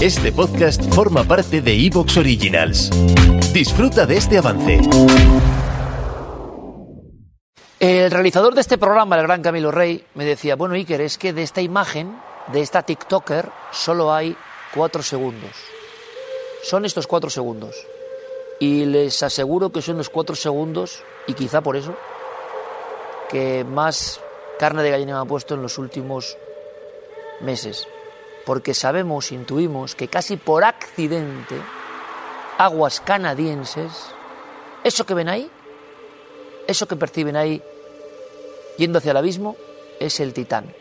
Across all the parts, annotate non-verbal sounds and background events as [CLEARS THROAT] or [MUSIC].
Este podcast forma parte de Evox Originals. Disfruta de este avance. El realizador de este programa, el gran Camilo Rey, me decía, bueno Iker, es que de esta imagen, de esta TikToker, solo hay cuatro segundos. Son estos cuatro segundos. Y les aseguro que son los cuatro segundos, y quizá por eso, que más carne de gallina me han puesto en los últimos meses. Porque sabemos, intuimos que casi por accidente, aguas canadienses, eso que ven ahí, eso que perciben ahí yendo hacia el abismo, es el Titán,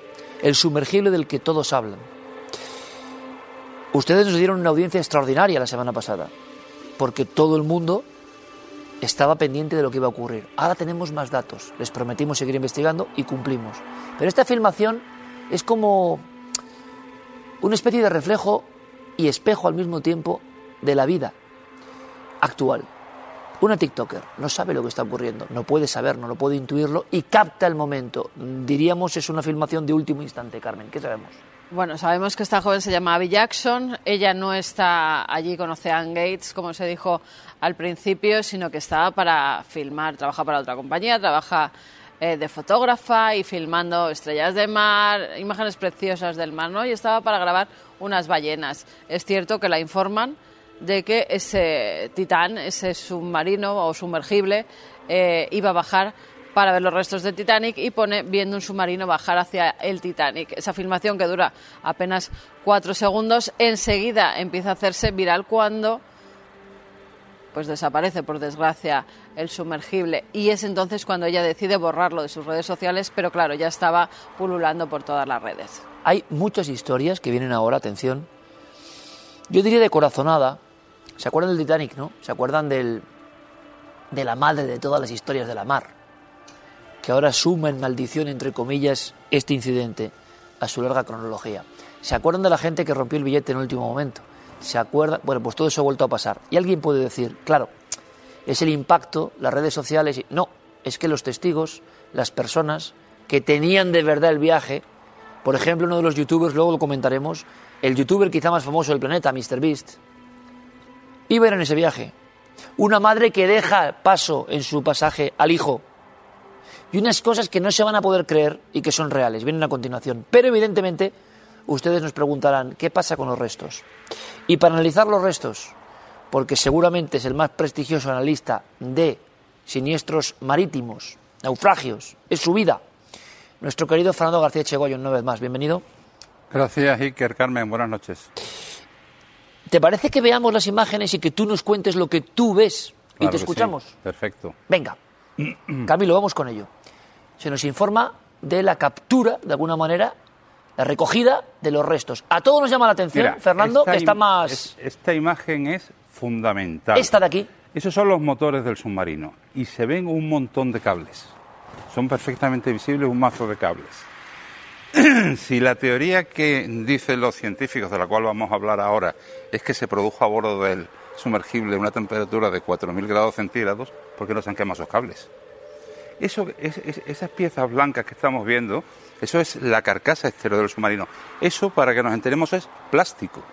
el sumergible del que todos hablan. Ustedes nos dieron una audiencia extraordinaria la semana pasada porque todo el mundo estaba pendiente de lo que iba a ocurrir. Ahora tenemos más datos, les prometimos seguir investigando y cumplimos. Pero esta filmación es como una especie de reflejo y espejo al mismo tiempo de la vida actual. Una TikToker no sabe lo que está ocurriendo, no puede saberlo, no puede intuirlo y capta el momento. Diríamos es una filmación de último instante, Carmen. ¿Qué sabemos? Bueno, sabemos que esta joven se llama Abby Jackson. Ella no está allí con Ocean Gates, como se dijo al principio, sino que estaba para filmar. Trabaja para otra compañía, trabaja eh, de fotógrafa y filmando estrellas de mar, imágenes preciosas del mar, ¿no? Y estaba para grabar unas ballenas. Es cierto que la informan de que ese titán, ese submarino o sumergible, eh, iba a bajar para ver los restos del Titanic y pone viendo un submarino bajar hacia el Titanic. Esa filmación que dura apenas cuatro segundos, enseguida empieza a hacerse viral cuando pues desaparece por desgracia el sumergible y es entonces cuando ella decide borrarlo de sus redes sociales, pero claro, ya estaba pululando por todas las redes. Hay muchas historias que vienen ahora, atención. Yo diría de corazonada. ¿Se acuerdan del Titanic, no? ¿Se acuerdan del, de la madre de todas las historias de la mar? que ahora suma en maldición, entre comillas, este incidente a su larga cronología. ¿Se acuerdan de la gente que rompió el billete en el último momento? ¿Se acuerdan? Bueno, pues todo eso ha vuelto a pasar. Y alguien puede decir, claro, es el impacto, las redes sociales. No, es que los testigos, las personas que tenían de verdad el viaje, por ejemplo, uno de los youtubers, luego lo comentaremos, el youtuber quizá más famoso del planeta, MrBeast, iba en ese viaje. Una madre que deja paso en su pasaje al hijo y unas cosas que no se van a poder creer y que son reales. Vienen a continuación. Pero evidentemente ustedes nos preguntarán, ¿qué pasa con los restos? Y para analizar los restos, porque seguramente es el más prestigioso analista de siniestros marítimos, naufragios, es su vida, nuestro querido Fernando García Chegoyo, una vez más. Bienvenido. Gracias, Iker Carmen. Buenas noches. ¿Te parece que veamos las imágenes y que tú nos cuentes lo que tú ves y te escuchamos? Perfecto. Venga. Camilo, vamos con ello se nos informa de la captura, de alguna manera, la recogida de los restos. A todos nos llama la atención, Fernando, que está más... esta imagen es fundamental. Esta de aquí. Esos son los motores del submarino y se ven un montón de cables. Son perfectamente visibles un mazo de cables. [CLEARS THROAT] si la teoría que dicen los científicos, de la cual vamos a hablar ahora, es que se produjo a bordo del sumergible una temperatura de 4.000 grados centígrados, ¿por qué no se han quemado esos cables? Eso, esas piezas blancas que estamos viendo, eso es la carcasa exterior del submarino. Eso, para que nos enteremos, es plástico.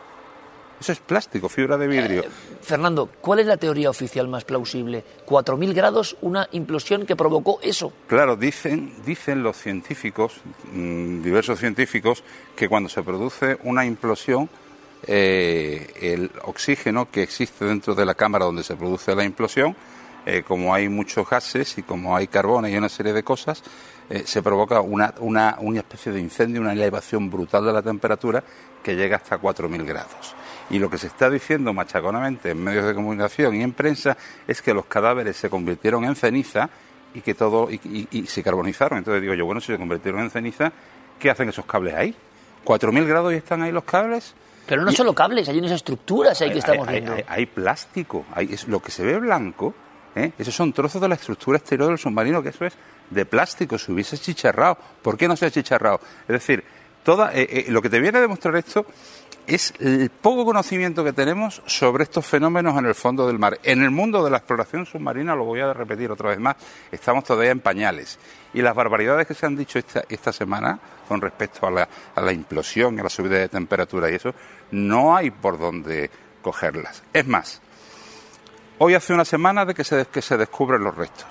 Eso es plástico, fibra de vidrio. Eh, Fernando, ¿cuál es la teoría oficial más plausible? ¿4.000 grados, una implosión que provocó eso? Claro, dicen, dicen los científicos, mm, diversos científicos, que cuando se produce una implosión, eh, el oxígeno que existe dentro de la cámara donde se produce la implosión eh, como hay muchos gases y como hay carbono y una serie de cosas, eh, se provoca una, una, una, especie de incendio, una elevación brutal de la temperatura que llega hasta 4.000 grados. Y lo que se está diciendo machaconamente en medios de comunicación y en prensa es que los cadáveres se convirtieron en ceniza y que todo y, y se carbonizaron. Entonces digo yo, bueno, si se convirtieron en ceniza, ¿qué hacen esos cables ahí? ¿4.000 grados y están ahí los cables? Pero no solo cables, hay unas estructuras ahí que estamos hay, viendo. hay- hay plástico, hay, es, lo que se ve blanco, ¿eh? esos son trozos de la estructura exterior del submarino, que eso es de plástico, se hubiese chicharrado. ¿Por qué no se ha chicharrado? Es decir, toda, eh, eh, lo que te viene a demostrar esto es el poco conocimiento que tenemos sobre estos fenómenos en el fondo del mar. En el mundo de la exploración submarina, lo voy a repetir otra vez más, estamos todavía en pañales. Y las barbaridades que se han dicho esta, semana con respecto a la, a la implosión a la subida de temperatura y eso, no hay por dónde cogerlas. Es más, hoy hace una semana de que se, que se descubren los restos.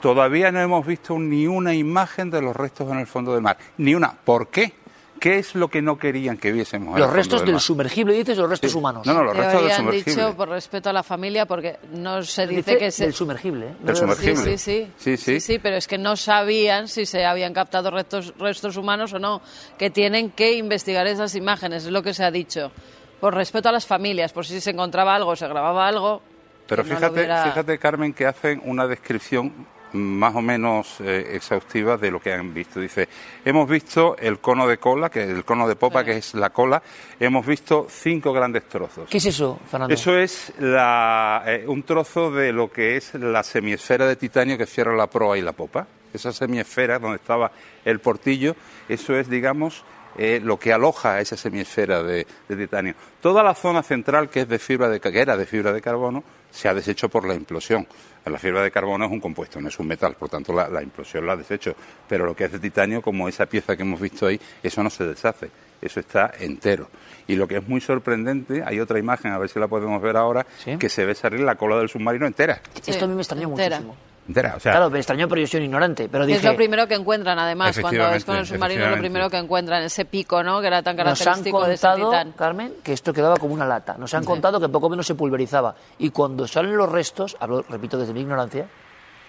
Todavía no hemos visto ni una imagen de los restos en el fondo del mar. Ni una. ¿Por qué? ¿Qué es lo que no querían que viésemos Los restos del del sumergible, dices, los restos Sí. humanos. No, no, los Te restos del sumergible. dicho por respeto a la familia porque no se dice Dice que se... del sumergible. ¿eh? Del sumergible. Sí, sí, Sí, sí. sí. pero es que no sabían si se habían captado restos, restos humanos o no, que tienen que investigar esas imágenes, es lo que se ha dicho. Por respeto a las familias, por si se encontraba algo, se grababa algo. Pero no fíjate, hubiera- fíjate, Carmen, que hacen una descripción más o menos eh, exhaustiva de lo que han visto. Dice, hemos visto el cono de cola, que el cono de popa, Sí. que es la cola, hemos visto cinco grandes trozos. ¿Qué es eso, Fernando? Eso es la- eh, un trozo de lo que es la semiesfera de titanio que cierra la proa y la popa. Esa semiesfera donde estaba el portillo, eso es, digamos, eh, lo que aloja a esa semiesfera de, de titanio. Toda la zona central, que es de fibra de, que era de fibra de carbono, se ha deshecho por la implosión. La fibra de carbono es un compuesto, no es un metal, por tanto la, la implosión la ha deshecho. Pero lo que es de titanio, como esa pieza que hemos visto ahí, eso no se deshace, eso está entero. Y lo que es muy sorprendente, hay otra imagen, a ver si la podemos ver ahora, Sí. que se ve salir la cola del submarino entera. Esto a mí me extrañó entera. muchísimo. Entera, o sea, Claro, me extrañó, pero yo soy un ignorante. Pero dije, es lo primero que encuentran, además, cuando es con el submarino, lo primero que encuentran, ese pico, ¿no? Que era tan nos han característico de ese contado, titán. Carmen, que esto quedaba como una lata. Nos han contado que poco menos se pulverizaba. Y cuando salen los restos, hablo, repito, desde mi ignorancia,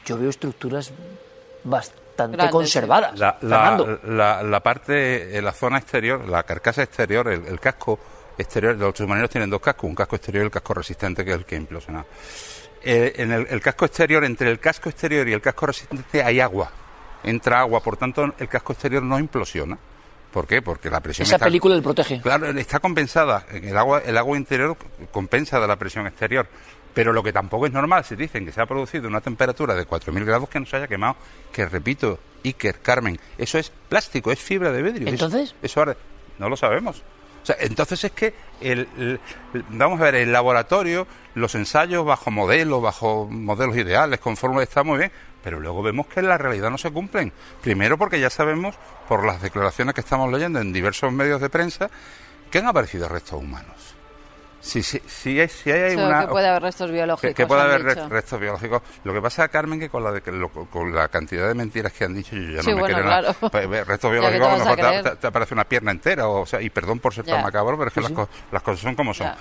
yo veo estructuras bastante Grandes, conservadas. la, Fernando. la, la- la parte, eh, la zona exterior, la carcasa exterior, el, el casco exterior, los submarinos tienen dos cascos, un casco exterior y el casco resistente, que es el que implosiona. Eh, en el, el casco exterior, entre el casco exterior y el casco resistente hay agua, entra agua, por tanto el casco exterior no implosiona. ¿Por qué? Porque la presión Esa está- película del protege. Claro, está compensada. El agua, el agua interior compensa de la presión exterior. Pero lo que tampoco es normal, si dicen que se ha producido una temperatura de 4.000 grados que no se haya quemado, que repito, Iker, Carmen, eso es plástico, es fibra de vidrio. Eso- ¿Entonces? Eso, arde. no lo sabemos. O sea, entonces es que, el, vamos a ver, el laboratorio, los ensayos bajo modelos, bajo modelos ideales, con fórmulas, está muy bien, pero luego vemos que en la realidad no se cumplen. Primero porque ya sabemos, por las declaraciones que estamos leyendo en diversos medios de prensa, que han aparecido restos humanos. Si, si, si, hay, si hay una... que puede haber restos biológicos. Que, que puede haber dicho. restos biológicos. Lo que pasa, Carmen, que con la, de, que lo- con la cantidad de mentiras que han dicho, yo ya Sí, no me bueno, claro. Pues, restos [LAUGHS] biológicos, a lo a mejor te, te- aparece una pierna entera, o, sea, y perdón por ser tan macabro, pero es que las, co- las cosas son como son.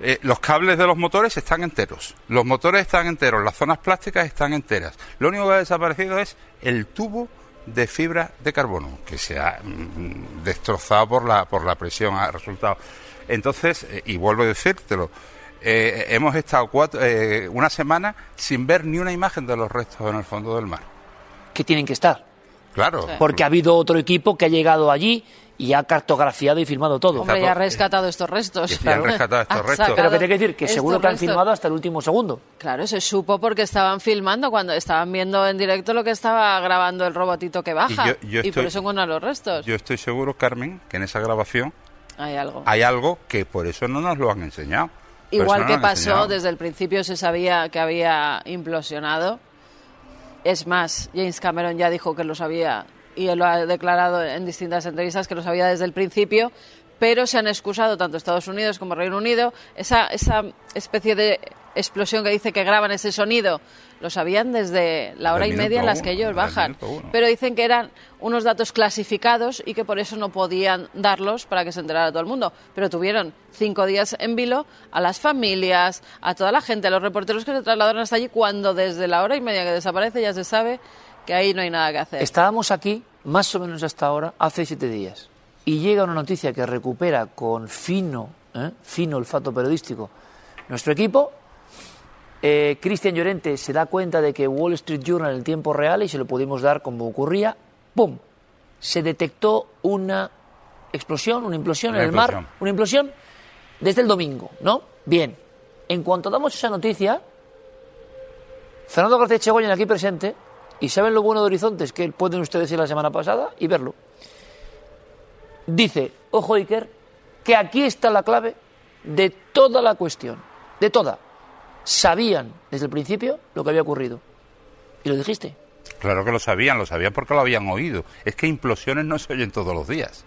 Eh, los cables de los motores están enteros. Los motores están enteros, las zonas plásticas están enteras. Lo único que ha desaparecido es el tubo de fibra de carbono, que se ha mm, destrozado por la, por la presión, ha resultado. Entonces, eh, y vuelvo a decírtelo, eh, hemos estado cuatro, eh, una semana sin ver ni una imagen de los restos en el fondo del mar. Que tienen que estar. Claro. Porque ha habido otro equipo que ha llegado allí y ha cartografiado y filmado todo. Hombre, ya ha rescatado estos restos. Y han rescatado estos Ha restos. Pero que te quiero decir que seguro que han restos. filmado hasta el último segundo. Claro, se supo porque estaban filmando cuando estaban viendo en directo lo que estaba grabando el robotito que baja. Y yo- yo por estoy- eso encuentran los restos. Yo estoy seguro, Carmen, que en esa grabación Hay algo. hay algo que por eso no nos lo han enseñado. Igual no que pasó, enseñado. desde el principio se sabía que había implosionado. Es más, James Cameron ya dijo que lo sabía y él lo ha declarado en distintas entrevistas que lo sabía desde el principio, pero se han excusado tanto Estados Unidos como Reino Unido. Esa, esa especie de explosión que dice que graban ese sonido, lo sabían desde la hora y media en las que ellos bajan. Pero dicen que eran unos datos clasificados y que por eso no podían darlos para que se enterara todo el mundo. Pero tuvieron cinco días en vilo a las familias, a toda la gente, a los reporteros que se trasladaron hasta allí, cuando desde la hora y media que desaparece ya se sabe que ahí no hay nada que hacer. Estábamos aquí, más o menos hasta ahora, hace siete días. Y llega una noticia que recupera con fino, ¿eh? fino olfato periodístico nuestro equipo. Eh, Cristian Llorente se da cuenta de que Wall Street Journal en el tiempo real, y se lo pudimos dar como ocurría, ¡pum! Se detectó una explosión, una implosión Una en el mar, una implosión desde el domingo, ¿no? Bien, en cuanto damos esa noticia, Fernando García Chegoyen aquí presente, y saben lo bueno de Horizontes, que pueden ustedes ir la semana pasada y verlo, dice, ojo Iker, que aquí está la clave de toda la cuestión, de toda. Sabían desde el principio lo que había ocurrido. Y lo dijiste. Claro que lo sabían, lo sabían porque lo habían oído. Es que implosiones no se oyen todos los días.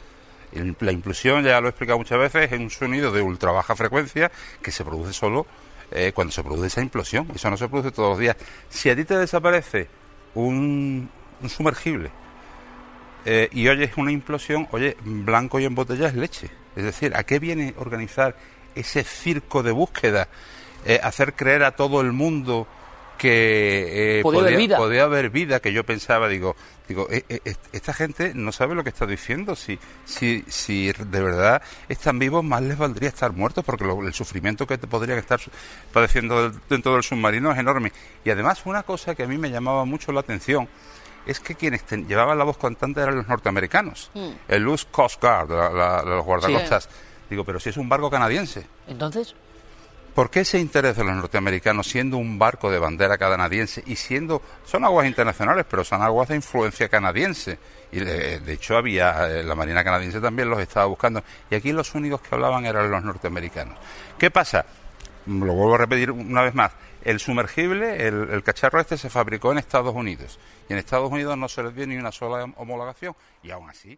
La implosión, ya lo he explicado muchas veces, es un sonido de ultra baja frecuencia que se produce solo eh, cuando se produce esa implosión. Eso no se produce todos los días. Si a ti te desaparece un, un sumergible eh, y oyes una implosión, oye, blanco y en botella es leche. Es decir, ¿a qué viene organizar ese circo de búsqueda? Eh, hacer creer a todo el mundo que eh, Podía haber vida. podía haber vida, que yo pensaba, digo, digo, eh, eh, est- esta gente no sabe lo que está diciendo. Si, si, si de verdad están vivos, más les valdría estar muertos, porque lo- el sufrimiento que te podrían estar padeciendo dentro del submarino es enorme. Y además, una cosa que a mí me llamaba mucho la atención es que quienes ten- llevaban la voz cantante eran los norteamericanos, el US Coast Guard, la- la- los guardacostas. Digo, pero si es un barco canadiense. Entonces, ¿Por qué ese interés de los norteamericanos siendo un barco de bandera canadiense y siendo, son aguas internacionales, pero son aguas de influencia canadiense? Y de, de hecho había, eh, la Marina canadiense también los estaba buscando. Y aquí los únicos que hablaban eran los norteamericanos. ¿Qué pasa? Lo vuelvo a repetir una vez más. El sumergible, el, cacharro este se fabricó en Estados Unidos. Y en Estados Unidos no se les dio ni una sola homologación. Y aún así...